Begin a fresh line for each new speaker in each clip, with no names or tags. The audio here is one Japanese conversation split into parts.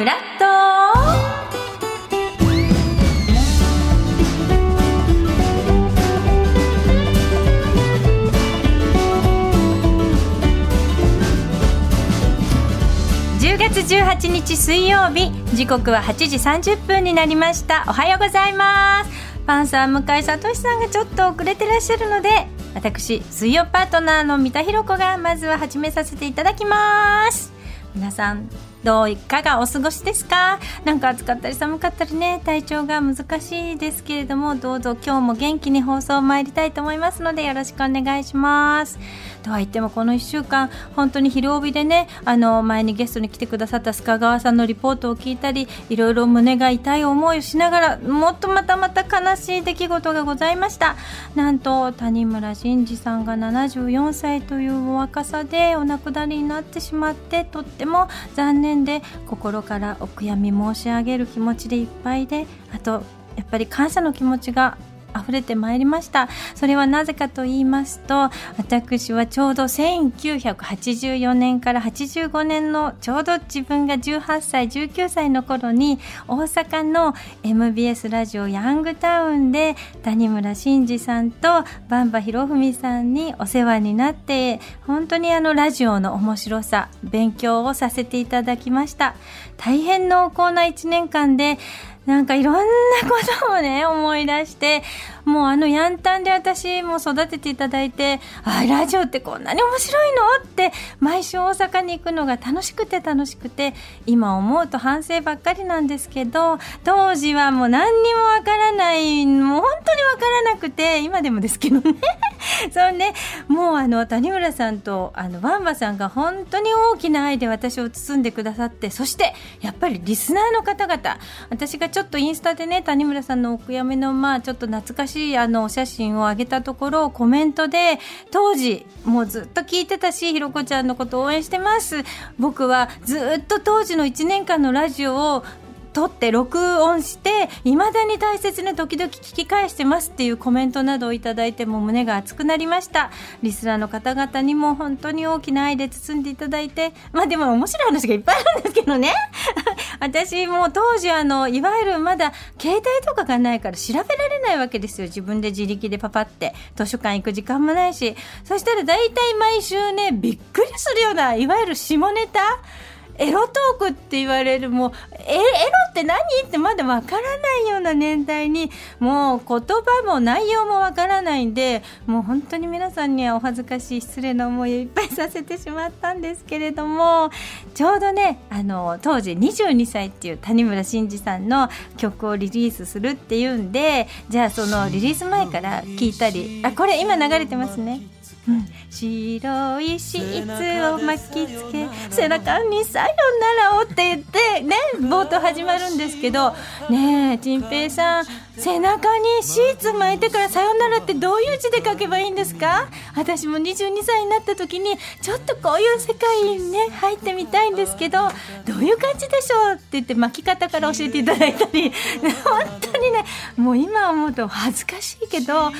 フラット。10月18日水曜日時刻は8時30分になりました。おはようございます。パンサー向井聡さんがちょっと遅れてらっしゃるので私水曜パートナーの三田寛子がまずは始めさせていただきます。皆さんどういかがお過ごしですか？なんか暑かったり寒かったりね体調が難しいですけれどもどうぞ今日も元気に放送参りたいと思いますのでよろしくお願いします。とは言ってもこの1週間本当に昼帯でねあの前にゲストに来てくださった須賀川さんのリポートを聞いたりいろいろ胸が痛い思いをしながらもっとまたまた悲しい出来事がございました。なんと谷村新司さんが74歳というお若さでお亡くなりになってしまってとっても残念で心からお悔やみ申し上げる気持ちでいっぱいであとやっぱり感謝の気持ちが溢れてまいりました。それはなぜかと言いますと私はちょうど1984年から85年のちょうど自分が18歳19歳の頃に大阪の MBS ラジオヤングタウンで谷村新司さんとバンバ博文さんにお世話になって本当にあのラジオの面白さ勉強をさせていただきました。大変濃厚な1年間でなんかいろんなことをね、思い出して、もうあのヤンタンで私も育てていただいて、あ、ラジオってこんなに面白いの？って毎週大阪に行くのが楽しくて楽しくて、今思うと反省ばっかりなんですけど、当時はもう何にもわからない、もう本当にわからなくて、今でもですけどね。そうね、もうあの谷村さんとあのバンバさんが本当に大きな愛で私を包んでくださって、そしてやっぱりリスナーの方々、私がちょっとインスタでね、谷村さんのお悔やみのまあちょっと懐かしいあのお写真を上げたところ、コメントで当時もうずっと聞いてたし、ひろこちゃんのこと応援してます。僕はずっと当時の1年間のラジオを撮って録音していまだに大切に時々聞き返してますっていうコメントなどをいただいても胸が熱くなりました。リスナーの方々にも本当に大きな愛で包んでいただいてまあでも面白い話がいっぱいあるんですけどね。私も当時あのいわゆるまだ携帯とかがないから調べられないわけですよ。自分で自力でパパって。図書館行く時間もないし。そしたら大体毎週ねびっくりするようないわゆる下ネタエロトークって言われるもうえエロって何？ってまだわからないような年代にもう言葉も内容もわからないんでもう本当に皆さんにはお恥ずかしい失礼な思いをいっぱいさせてしまったんですけれどもちょうどねあの当時22歳っていう谷村新司さんの曲をリリースするっていうんでじゃあそのリリース前から聞いたりあこれ今流れてますね。うん、白いシーツを巻きつけ背中に「さよならを」って言ってね冒頭始まるんですけどねえ陳平さん背中にシーツ巻いてから「さよなら」ってどういう字で書けばいいんですか？私も22歳になった時にちょっとこういう世界にね入ってみたいんですけどどういう感じでしょうって言って巻き方から教えていただいたり本当にねもう今思うと恥ずかしいけど本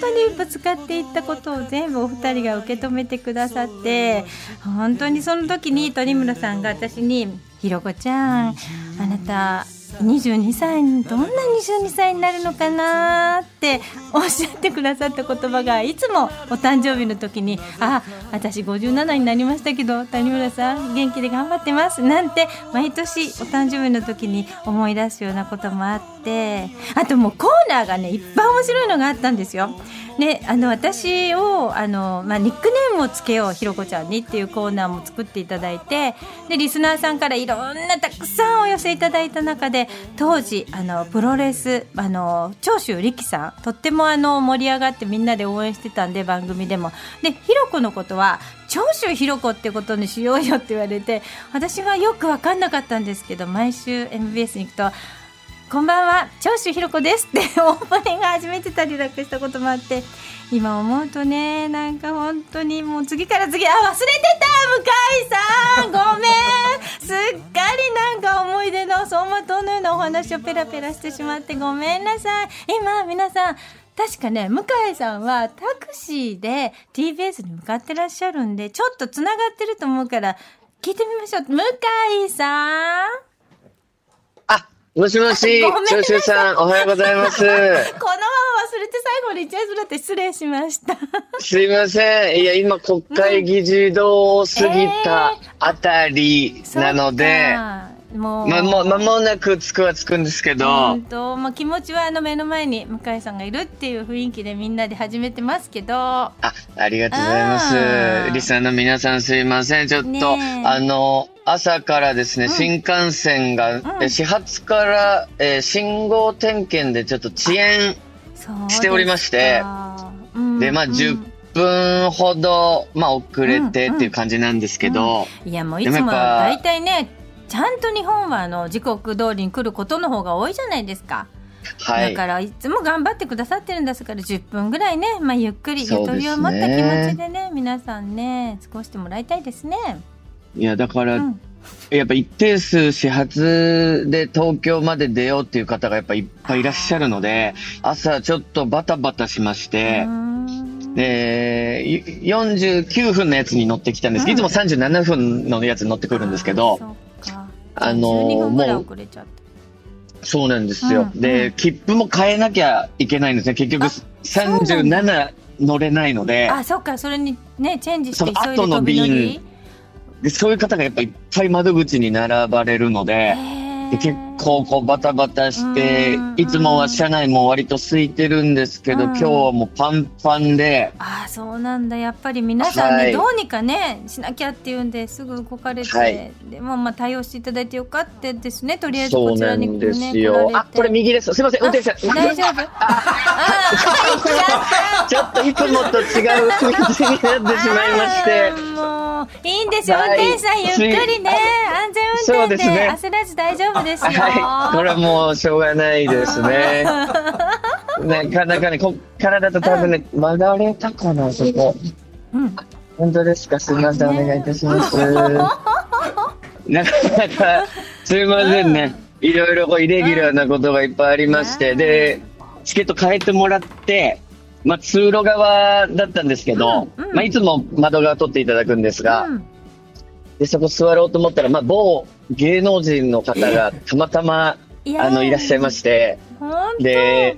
当にぶつかっていったことを全部お二人が受け止めてくださって本当にその時に鳥村さんが私に「ひろこちゃんあなた22歳にどんな22歳になるのかな？っておっしゃってくださった言葉がいつもお誕生日の時に「あ私57になりましたけど谷村さん元気で頑張ってます」なんて毎年お誕生日の時に思い出すようなこともあってあともうコーナーがねいっぱい面白いのがあったんですよ。であの私をあの、まあ、ニックネームをつけようひろこちゃんにっていうコーナーも作っていただいてでリスナーさんからいろんなたくさんお寄せいただいた中で当時あのプロレスあの長州力さんとってもあの盛り上がってみんなで応援してたんで番組でもでひろこのことは長州ひろこってことにしようよって言われて私はよく分かんなかったんですけど毎週 MBS に行くとこんばんは。長州ひろこです。ってオープニング始めてたりなんかしたこともあって今思うとねなんか本当にもう次から次あ忘れてた。向井さんごめん。すっかりなんか思い出の走馬灯のようなお話をペラペラしてしまってごめんなさい。今皆さん確かね、向井さんはタクシーで TBS に向かってらっしゃるんで、ちょっと繋がってると思うから、聞いてみましょう。向井さん。
もしもし、長州さん、おはようございます。このまま忘れ
て最後まで言っちゃいそうだって失礼しました。
すいません。いや、今、国会議事堂を過ぎたあたりなので、もう、ま、も間もなく着くは着くんですけど、本
当、まあ、気持ちはあの目の前に向井さんがいるっていう雰囲気でみんなで始めてますけど。あ、
ありがとうございます。リスナーの皆さんすいません。ちょっと、あの、朝からですね、うん、新幹線が、うん、始発から、えー、信号点検でちょっと遅延しておりまして、でまあ、10分ほど、まあ、遅れてっていう感じなんですけど、
うん。うん、いや、もういつも大体ね、ちゃんと日本はあの時刻通りに来ることの方が多いじゃないですか。はい、だからいつも頑張ってくださってるんですから10分ぐらいね、まあ、ゆっくりゆとりを持った気持ちでね皆さんね過ごしてもらいたいですね。
いやだから、うん、やっぱ一定数始発で東京まで出ようっていう方がやっぱいっぱいいらっしゃるので朝ちょっとバタバタしまして。で、49分のやつに乗ってきたんですけど、いつも37分のやつに乗ってくるんですけど、
あのー、もう、
そうなんですよ、うん、で、切符も変えなきゃいけないんですね。結局、37乗れないので。
あ、そっか、それにね、チェンジして急いで飛び乗り
で、そういう方がやっぱいっぱい窓口に並ばれるので、で結構こうバタバタして、いつもは車内も割と空いてるんですけど、今日はもうパンパンで。
ああ、そうなんだ。やっぱり皆さんね、はい、どうにかね、しなきゃっていうんですぐ動かれて、はい、でもまあ対応していただいてよかったですね。とりあえずこちらに、ね、
そうなんですよ。あ、これ右です。すみません、運転手。
大丈夫？
ちょっといつもと違う道になってしまいまして。
もう、いいんですよ。運転手さんゆっくりね、安全運転で焦らず大丈夫ですよ。はい
これはもうしょうがないですね。なかなかね、こっからだと多分ね、曲がれたかな、そこ。うん。本当ですか？すみません、お願いいたします。なかなか、すみませんね。いろいろこうイレギュラーなことがいっぱいありまして、で、チケット変えてもらって、まあ、通路側だったんですけど、うんうん、まあ、いつも窓側取っていただくんですが、うん、で、そこ座ろうと思ったら、まあ、某芸能人の方がたまたま、あの、いらっしゃいまして、で、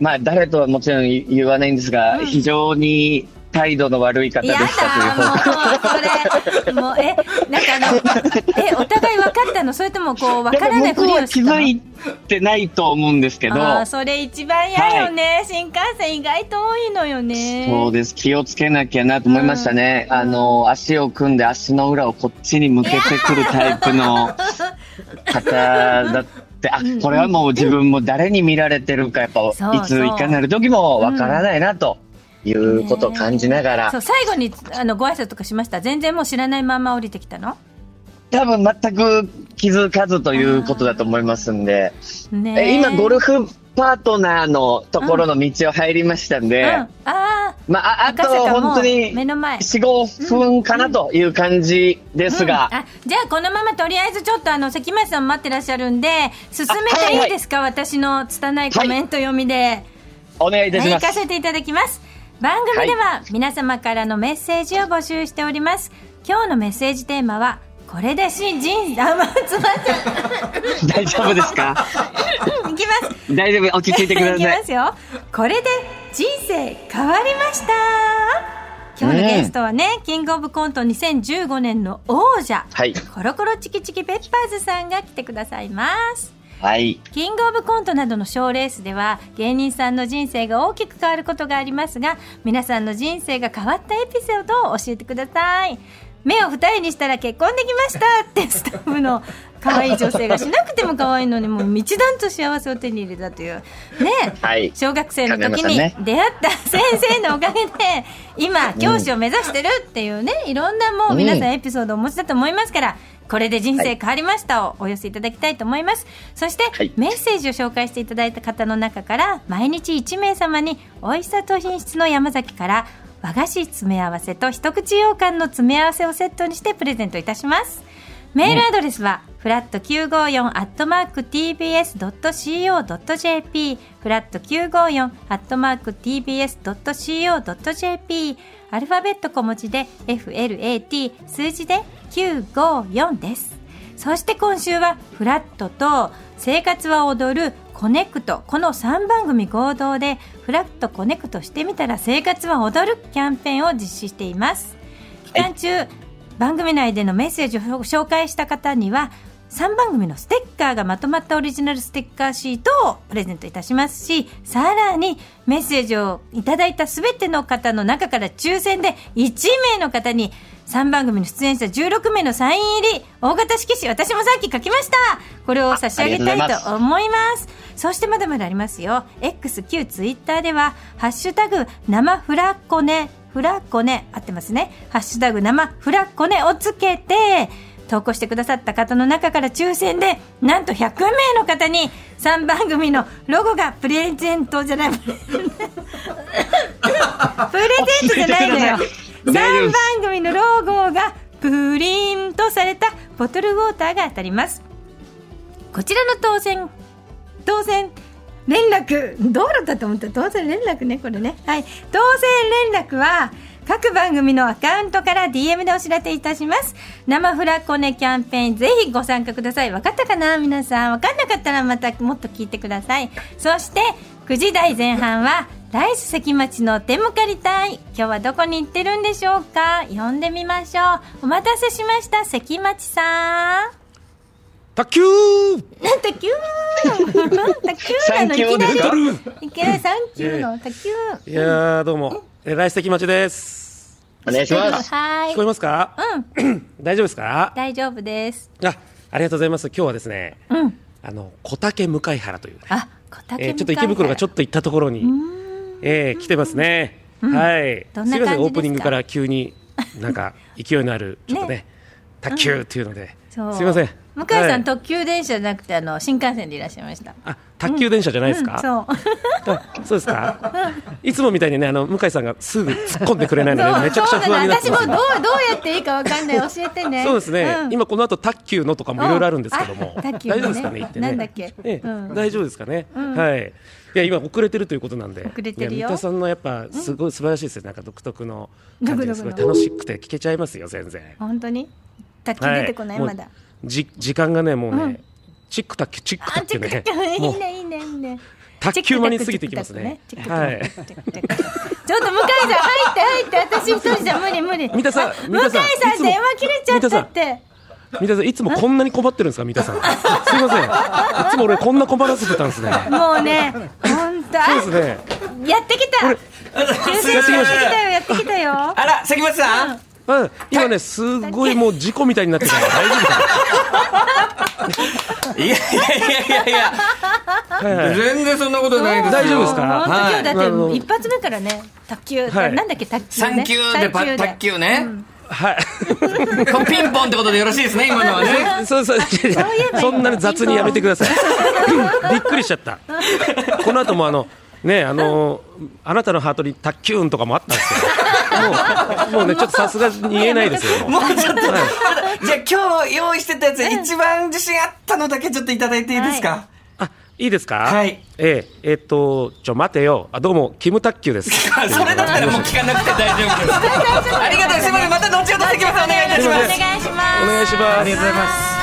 まあ、誰とはもちろん言わないんですが、うん、非常に態度の悪い方でしたという
もう、それ、もう、え、なんかあの、え、お互い分かったの？それともこう、分からないふりを
気づいてないと思うんですけど。あ
それ一番嫌よね、はい、新幹線意外と多いのよね。
そうです。気をつけなきゃなと思いましたね。うん、あの、足を組んで足の裏をこっちに向けてくるタイプの 方だって、あ、これはもう自分も誰に見られてるか、やっぱ、いついかなる時もわからないなと。いうことを感じながら。
そう、最後にあのご挨拶とかしました？全然もう知らないまま降りてきたの？
多分全く気づかずということだと思いますんで。ね、今、ゴルフパートナーのところの道を入りましたんで、うん。うん、あまあ、あと本当に4、5分かなという感じですが、うん、
あじゃあこのままとりあえずちょっとあの関町さん待ってらっしゃるんで進めていいですか、はいはい、私の拙いコメント読みで、はい、
お願いいたします、
はい、行かせていただきます番組では皆様からのメッセージを募集しております、今日のメッセージテーマはこれで新人あ、ま、つまっちゃ
大丈夫ですか？
いきます。
大丈夫落ち着いてください。いき
ますよ。これで人生変わりました。今日のゲストはね、うん、キングオブコント2015年の王者、はい、コロコロチキチキペッパーズさんが来てくださいます
はい、
キングオブコントなどの賞レースでは芸人さんの人生が大きく変わることがありますが皆さんの人生が変わったエピソードを教えてください。目を二重にしたら結婚できましたってスタッフの可愛い女性がしなくても可愛いのにもう一段と幸せを手に入れたという。ね、はい、小学生の時に出会った先生のおかげで今教師を目指してるっていうねいろんなもう皆さんエピソードをお持ちだと思いますから、これで人生変わりましたをお寄せいただきたいと思います。そして、はい、メッセージを紹介していただいた方の中から、毎日1名様に、美味しさと品質の山崎から、和菓子詰め合わせと一口羊羹の詰め合わせをセットにしてプレゼントいたします。メールアドレスは、フラット954アットマーク tbs.co.jp フラット954アットマーク tbs.co.jp アルファベット小文字で FLAT 数字で954です。そして今週はフラットと生活は踊るコネクトこの3番組合同でフラットコネクトしてみたら生活は踊るキャンペーンを実施しています期間中、番組内でのメッセージを紹介した方には3番組のステッカーがまとまったオリジナルステッカーシートをプレゼントいたしますし、さらにメッセージをいただいたすべての方の中から抽選で1名の方に3番組の出演者16名のサイン入り大型色紙、私もさっき書きました。これを差し上げたいと思います。そしてまだまだありますよ。X 旧ツイッターでは「ハッシュタグ生フラッコネ」フラッコネ合ってますね「ハッシュタグ生フラッコネ」をつけて投稿してくださった方の中から抽選でなんと100名の方に3番組のロゴがプレゼントじゃない。プレゼントじゃないのよ。3番組のロゴがプリントされたボトルウォーターが当たります。こちらの当選当選連絡。道路だと思った。当選連絡ねこれね。はい。当選連絡は各番組のアカウントから DM でお知らせいたします。生フラコネキャンペーン、ぜひご参加ください。分かったかな？皆さん。分かんなかったらまたもっと聞いてください。そして、9時台前半は、ライス関町の手向かりたい。今日はどこに行ってるんでしょうか？呼んでみましょう。お待たせしました、関町さん。
卓球
卓球？卓球なの？いきなり？いきなりサンキューの卓球
いやどうもえ来関町です。
お願いします。
はい。
聞こえますか？うん。大丈夫ですか？
大丈夫です。
あ、ありがとうございます。今日はですね、うん。あの、小竹向原という、ね、
あ、小竹
えー、ちょっと池袋がちょっと行ったところに、えー、来てますね。うん、はい。すみません、オープニングから急になんか 勢いのある、ちょっとね、ね卓球っていうので、すみません。
向井さん、はい、特急電車じゃなくてあの新幹線でいらっしゃいました。
あ特急電車じゃないですか、
うんうん、
そう。そうですか？いつもみたいにねあの向井さんがすぐ突っ込んでくれないのでめちゃくちゃ不安になってます、
私もどうどうやっていいかわかんない教えてね。
そうですね、うん、今この後卓球のとかもいろいろあるんですけども、大丈夫ですかね言ってね。
なんだっけ、
え大丈夫ですかね、はい。いや今遅れてるということなんで。
遅れてるよ。
三田さんのやっぱすごい素晴らしいですよなんか独特の感じですごい楽しくて聞けちゃいますよ全然。
本当に？卓球出てこない、はい、まだ
じ時間がねもうね、うん、チックタックチックタックね
いいねいいねいいね
卓球間に過ぎてきますね。はい。ちょっと向井
さん入って入って私一人じゃ無理無理。
三田さん
向井さん電話切れちゃったって。
三田さんいつもこんなに困ってるんですか三田さん。すみません。いつも俺こんな困らせてたんですね。
もうね本当。
そうですね。
やってきた。やってきたよやってきたよ。
あら関町さん。
うん、今ね、すごいもう事故みたいになってるから大丈
夫か？いやいやいやいや。はい。はい、全然そんなことないです
大丈夫ですか？
はい、今日だって一発目からね、卓球、はい、なんだっけ、卓球、
ね。3級でパ卓球ね。うん
はい。
ピンポンってことでよろしいですね、今のはね。
そうそう、そんなに雑にやめてください。びっくりしちゃった。この後もあの、ね、あのあなたのハートに卓球運とかもあったんですけど、もう、もうね、ちょっとさすがに言えないですよ。
もうちょっと、はい、じゃあ今日用意してたやつ、一番自信あったのだけちょっといただいていいですか、はい
あ、いいですか？
はい。
ええ、えー、っと、ちょ、待てよ。あ、どうも、キム卓球です。
それだったらもう聞かなくて大丈夫です。ありがとうございます。また後ほど席ます。お願いいたします。お願いします。
お願いします。
ありがとうございます。